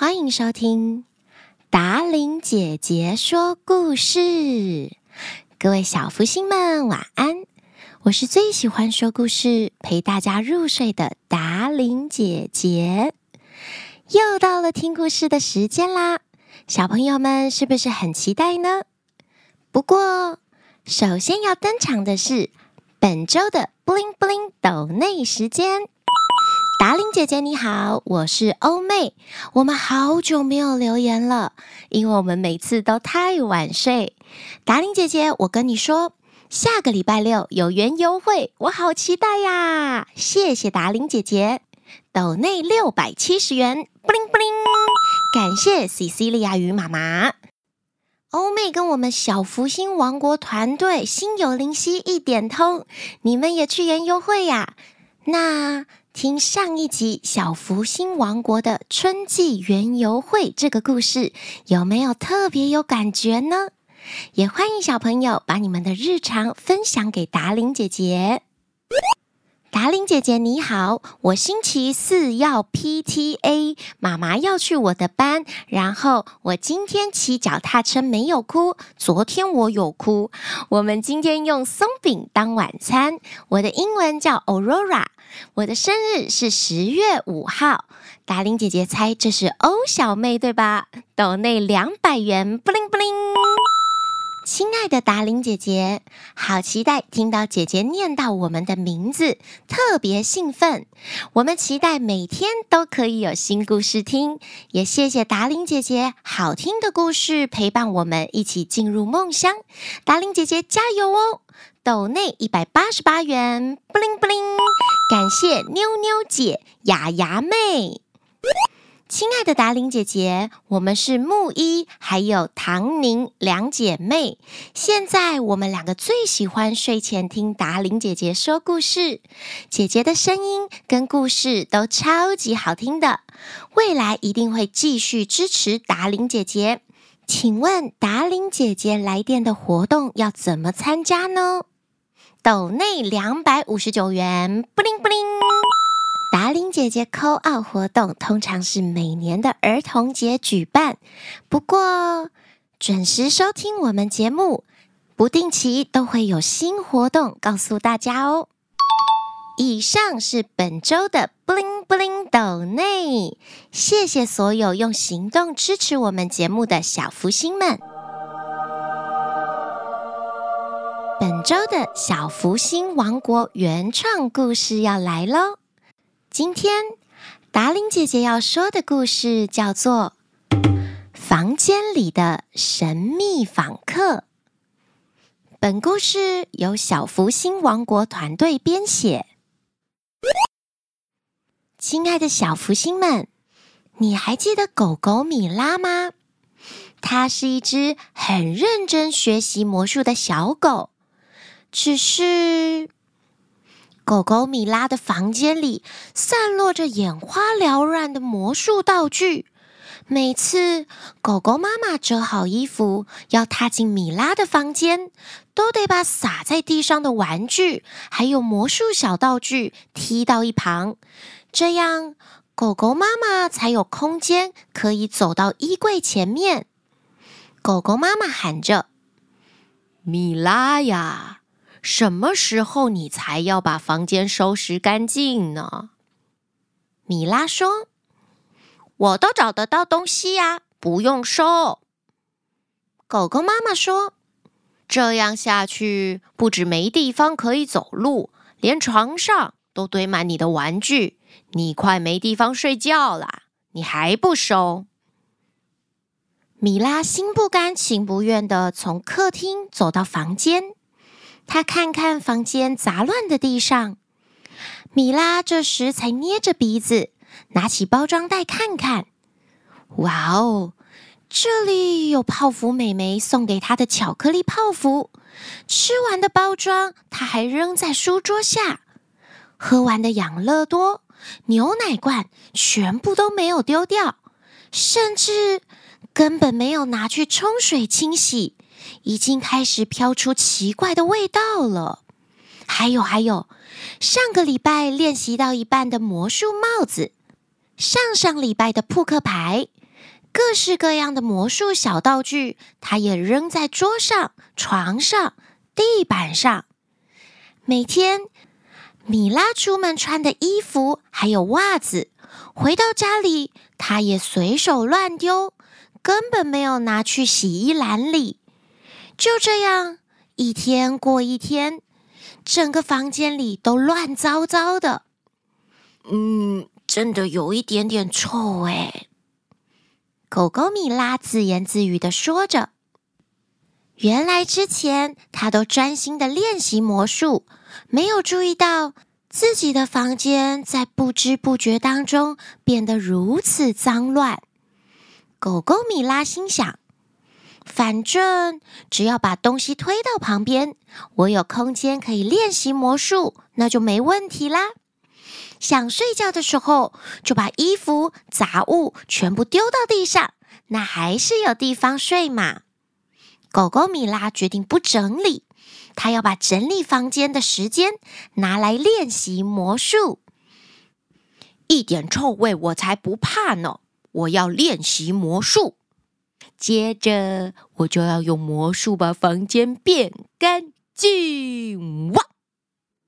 欢迎收听达伶姐姐说故事。各位小福星们，晚安！我是最喜欢说故事、陪大家入睡的达伶姐姐。又到了听故事的时间啦，小朋友们是不是很期待呢？不过，首先要登场的是本周的 Bling Bling 抖内时间。达玲姐姐你好，我是欧妹。我们好久没有留言了，因为我们每次都太晚睡。达玲姐姐，我跟你说，下个礼拜六有缘优惠，我好期待呀！谢谢达玲姐姐，抖内六百七十元，布灵布灵，感谢西西利亚与妈妈。欧妹跟我们小福星王国团队心有灵犀一点通，你们也去园游会呀？那。听上一集《小福星王国的春季园游会》这个故事，有没有特别有感觉呢？也欢迎小朋友把你们的日常分享给达伶姐姐。达伶姐姐你好，我星期四要 PTA，妈妈要去我的班，然后我今天骑脚踏车没有哭，昨天我有哭。我们今天用松饼当晚餐。我的英文叫 Aurora，我的生日是十月五号。达玲姐姐猜这是欧小妹对吧？抖内两百元，布灵布灵。亲爱的达玲姐姐，好期待听到姐姐念到我们的名字，特别兴奋。我们期待每天都可以有新故事听，也谢谢达玲姐姐好听的故事陪伴我们一起进入梦乡。达玲姐姐加油哦！抖内一百八十八元，布灵布灵，感谢妞妞姐、雅雅妹。亲爱的达伶姐姐，我们是木一还有唐宁两姐妹。现在我们两个最喜欢睡前听达伶姐姐说故事，姐姐的声音跟故事都超级好听的。未来一定会继续支持达伶姐姐。请问达伶姐姐来电的活动要怎么参加呢？抖内两百五十九元，布灵布灵。达伶姐姐 call out 活动通常是每年的儿童节举办，不过准时收听我们节目，不定期都会有新活动告诉大家哦。以上是本周的 Bling Bling 抖内，谢谢所有用行动支持我们节目的小福星们。周的小福星王国原创故事要来喽。今天达伶姐姐要说的故事叫做《房间里的神秘访客》。本故事由小福星王国团队编写。亲爱的小福星们，你还记得狗狗米拉吗？它是一只很认真学习魔术的小狗，只是……狗狗米拉的房间里散落着眼花缭乱的魔术道具。每次狗狗妈妈折好衣服要踏进米拉的房间，都得把洒在地上的玩具还有魔术小道具踢到一旁，这样狗狗妈妈才有空间可以走到衣柜前面。狗狗妈妈喊着：“米拉呀！”什么时候你才要把房间收拾干净呢？米拉说：“我都找得到东西呀，不用收。”狗狗妈妈说：“这样下去，不止没地方可以走路，连床上都堆满你的玩具，你快没地方睡觉了。你还不收？”米拉心不甘情不愿地从客厅走到房间。他看看房间杂乱的地上，米拉这时才捏着鼻子，拿起包装袋看看。哇哦，这里有泡芙美眉送给她的巧克力泡芙，吃完的包装她还扔在书桌下，喝完的养乐多、牛奶罐全部都没有丢掉，甚至根本没有拿去冲水清洗。已经开始飘出奇怪的味道了。还有还有，上个礼拜练习到一半的魔术帽子，上上礼拜的扑克牌，各式各样的魔术小道具，他也扔在桌上、床上、地板上。每天，米拉出门穿的衣服还有袜子，回到家里，他也随手乱丢，根本没有拿去洗衣篮里。就这样，一天过一天，整个房间里都乱糟糟的。嗯，真的有一点点臭哎。狗狗米拉自言自语的说着：“原来之前他都专心的练习魔术，没有注意到自己的房间在不知不觉当中变得如此脏乱。”狗狗米拉心想：“反正只要把东西推到旁边，我有空间可以练习魔术，那就没问题啦。”想睡觉的时候，就把衣服、杂物全部丢到地上，那还是有地方睡嘛。狗狗米拉决定不整理，他要把整理房间的时间拿来练习魔术。一点臭味我才不怕呢！我要练习魔术，接着我就要用魔术把房间变干净。哇！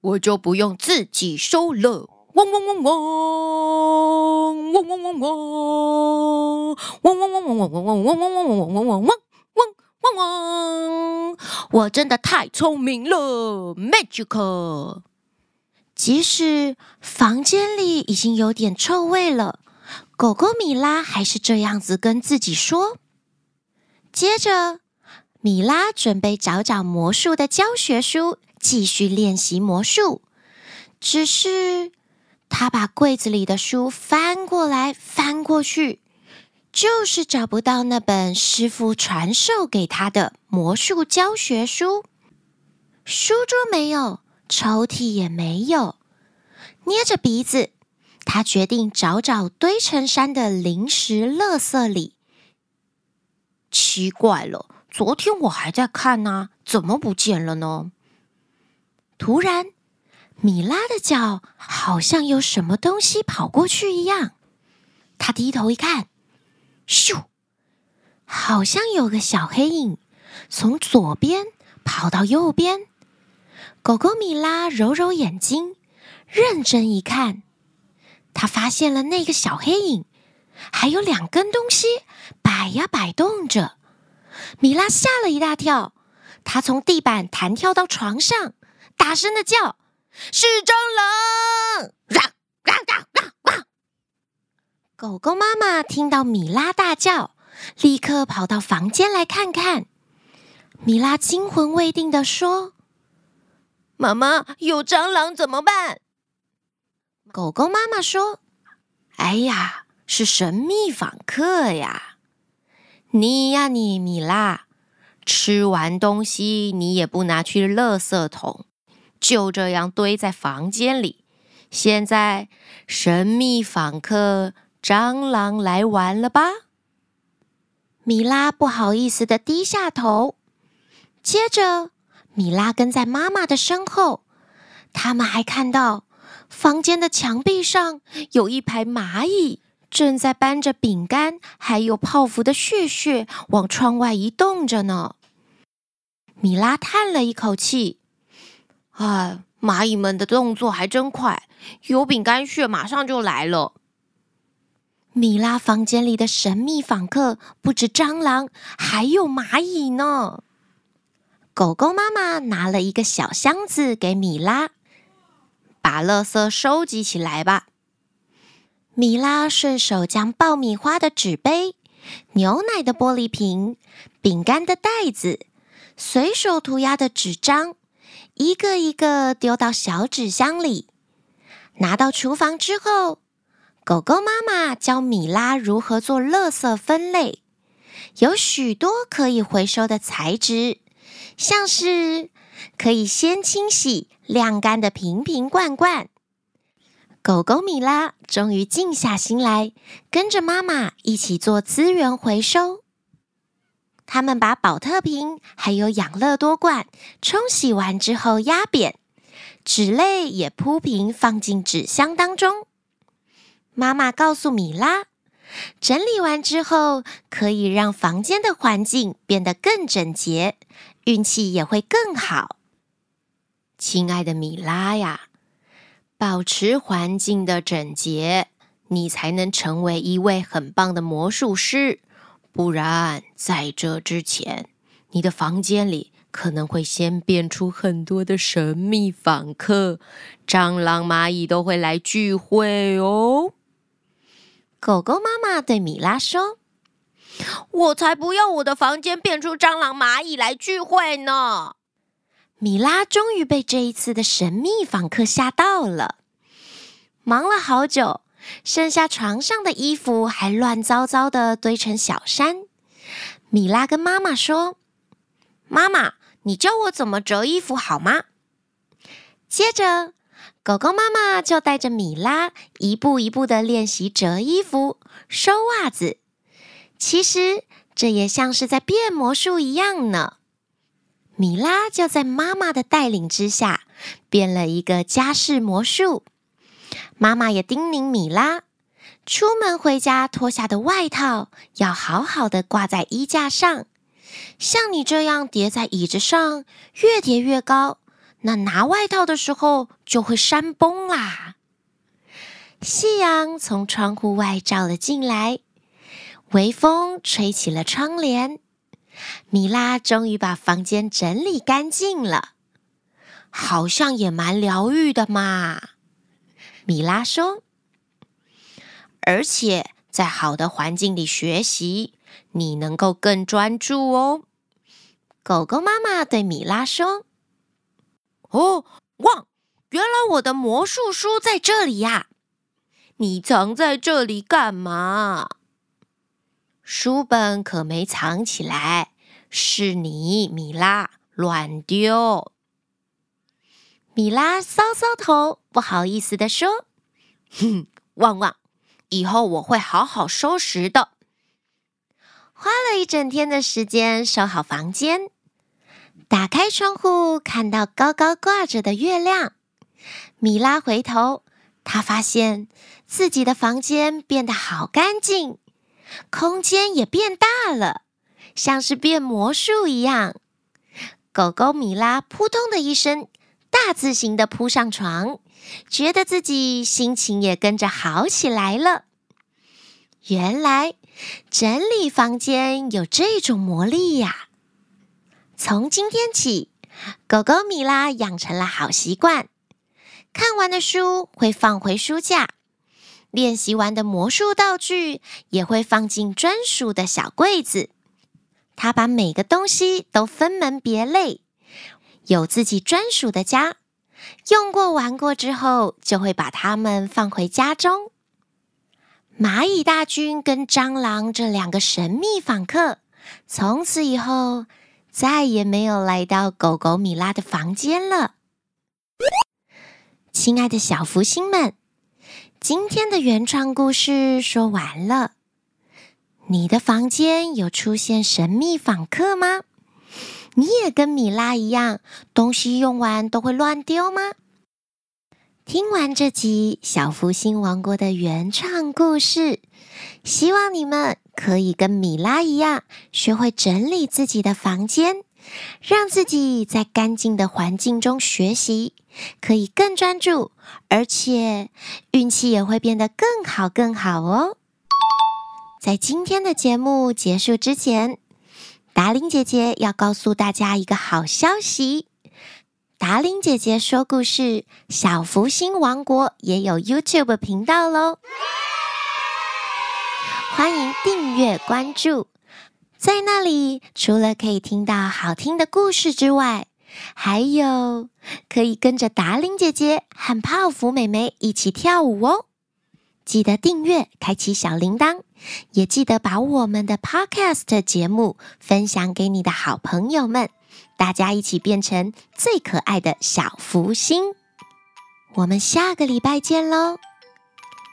我就不用自己收了。嗡嗡嗡嗡，嗡嗡嗡嗡，嗡嗡嗡嗡嗡嗡嗡嗡嗡嗡嗡嗡嗡嗡嗡嗡！我真的太聪明了，Magical！即使房间里已经有点臭味了，狗狗米拉还是这样子跟自己说。接着，米拉准备找找魔术的教学书，继续练习魔术。只是。他把柜子里的书翻过来翻过去，就是找不到那本师傅传授给他的魔术教学书。书桌没有，抽屉也没有。捏着鼻子，他决定找找堆成山的零食垃圾里。奇怪了，昨天我还在看呢，怎么不见了呢？突然。米拉的脚好像有什么东西跑过去一样，他低头一看，咻，好像有个小黑影从左边跑到右边。狗狗米拉揉揉眼睛，认真一看，他发现了那个小黑影还有两根东西摆呀摆动着。米拉吓了一大跳，她从地板弹跳到床上，大声的叫。是蟑螂！啊啊啊啊！狗狗妈妈听到米拉大叫，立刻跑到房间来看看。米拉惊魂未定地说：“妈妈，有蟑螂怎么办？”狗狗妈妈说：“哎呀，是神秘访客呀！你呀，你米拉，吃完东西你也不拿去垃圾桶。”就这样堆在房间里。现在，神秘访客蟑螂来玩了吧？米拉不好意思地低下头。接着，米拉跟在妈妈的身后。他们还看到房间的墙壁上有一排蚂蚁，正在搬着饼干还有泡芙的屑屑往窗外移动着呢。米拉叹了一口气。哎，蚂蚁们的动作还真快，有饼干屑马上就来了。米拉房间里的神秘访客不止蟑螂，还有蚂蚁呢。狗狗妈妈拿了一个小箱子给米拉，把垃圾收集起来吧。米拉顺手将爆米花的纸杯、牛奶的玻璃瓶、饼干的袋子、随手涂鸦的纸张。一个一个丢到小纸箱里，拿到厨房之后，狗狗妈妈教米拉如何做垃圾分类。有许多可以回收的材质，像是可以先清洗、晾干的瓶瓶罐罐。狗狗米拉终于静下心来，跟着妈妈一起做资源回收。他们把宝特瓶还有养乐多罐冲洗完之后压扁，纸类也铺平放进纸箱当中。妈妈告诉米拉，整理完之后，可以让房间的环境变得更整洁，运气也会更好。亲爱的米拉呀，保持环境的整洁，你才能成为一位很棒的魔术师。不然，在这之前，你的房间里可能会先变出很多的神秘访客，蟑螂、蚂蚁都会来聚会哦。狗狗妈妈对米拉说：“我才不要我的房间变出蟑螂、蚂蚁来聚会呢！”米拉终于被这一次的神秘访客吓到了，忙了好久，剩下床上的衣服还乱糟糟的堆成小山。米拉跟妈妈说：“妈妈，你教我怎么折衣服好吗？”接着。狗狗妈妈就带着米拉一步一步的练习折衣服、收袜子。其实这也像是在变魔术一样呢。米拉就在妈妈的带领之下变了一个家事魔术。妈妈也叮咛米拉，出门回家脱下的外套要好好的挂在衣架上。像你这样叠在椅子上，越叠越高。那拿外套的时候就会山崩啦。夕阳从窗户外照了进来，微风吹起了窗帘。米拉终于把房间整理干净了，好像也蛮疗愈的嘛。米拉说：“而且在好的环境里学习，你能够更专注哦。”狗狗妈妈对米拉说。哦，汪！原来我的魔术书在这里呀！你藏在这里干嘛？书本可没藏起来，是你，米拉，乱丢。米拉搔搔头，不好意思地说：“哼，汪汪，以后我会好好收拾的。”花了一整天的时间收好房间。打开窗户，看到高高挂着的月亮。米拉回头，她发现自己的房间变得好干净，空间也变大了，像是变魔术一样。狗狗米拉扑通的一声，大字型的扑上床，觉得自己心情也跟着好起来了。原来整理房间有这种魔力呀！从今天起，狗狗米拉养成了好习惯：看完的书会放回书架，练习完的魔术道具也会放进专属的小柜子。他把每个东西都分门别类，有自己专属的家。用过玩过之后，就会把它们放回家中。蚂蚁大军跟蟑螂这两个神秘访客，从此以后。再也没有来到狗狗米拉的房间了。亲爱的小福星们，今天的原创故事说完了。你的房间有出现神秘访客吗？你也跟米拉一样，东西用完都会乱丢吗？听完这集小福星王国的原创故事，希望你们。可以跟米拉一样，学会整理自己的房间，让自己在干净的环境中学习，可以更专注，而且运气也会变得更好更好哦。在今天的节目结束之前，达伶姐姐要告诉大家一个好消息：达伶姐姐说故事，小福星王国也有 YouTube 频道喽。欢迎订阅关注，在那里除了可以听到好听的故事之外，还有可以跟着达令姐姐和泡芙妹妹一起跳舞哦。记得订阅，开启小铃铛，也记得把我们的 Podcast 节目分享给你的好朋友们，大家一起变成最可爱的小福星。我们下个礼拜见喽！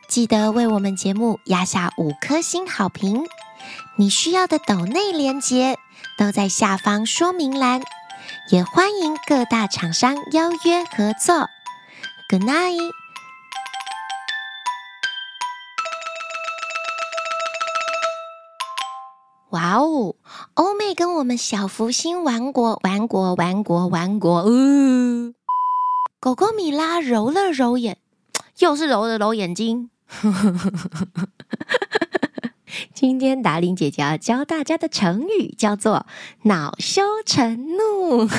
记得为我们节目压下五颗星好评，你需要的抖内连接都在下方说明栏，也欢迎各大厂商邀约合作。Good night。哇哦，欧妹跟我们小福星玩过，玩过，玩过，玩过。呜、狗狗米拉揉了揉眼，又是揉了揉眼睛。今天达令姐姐要教大家的成语叫做“恼羞成怒”。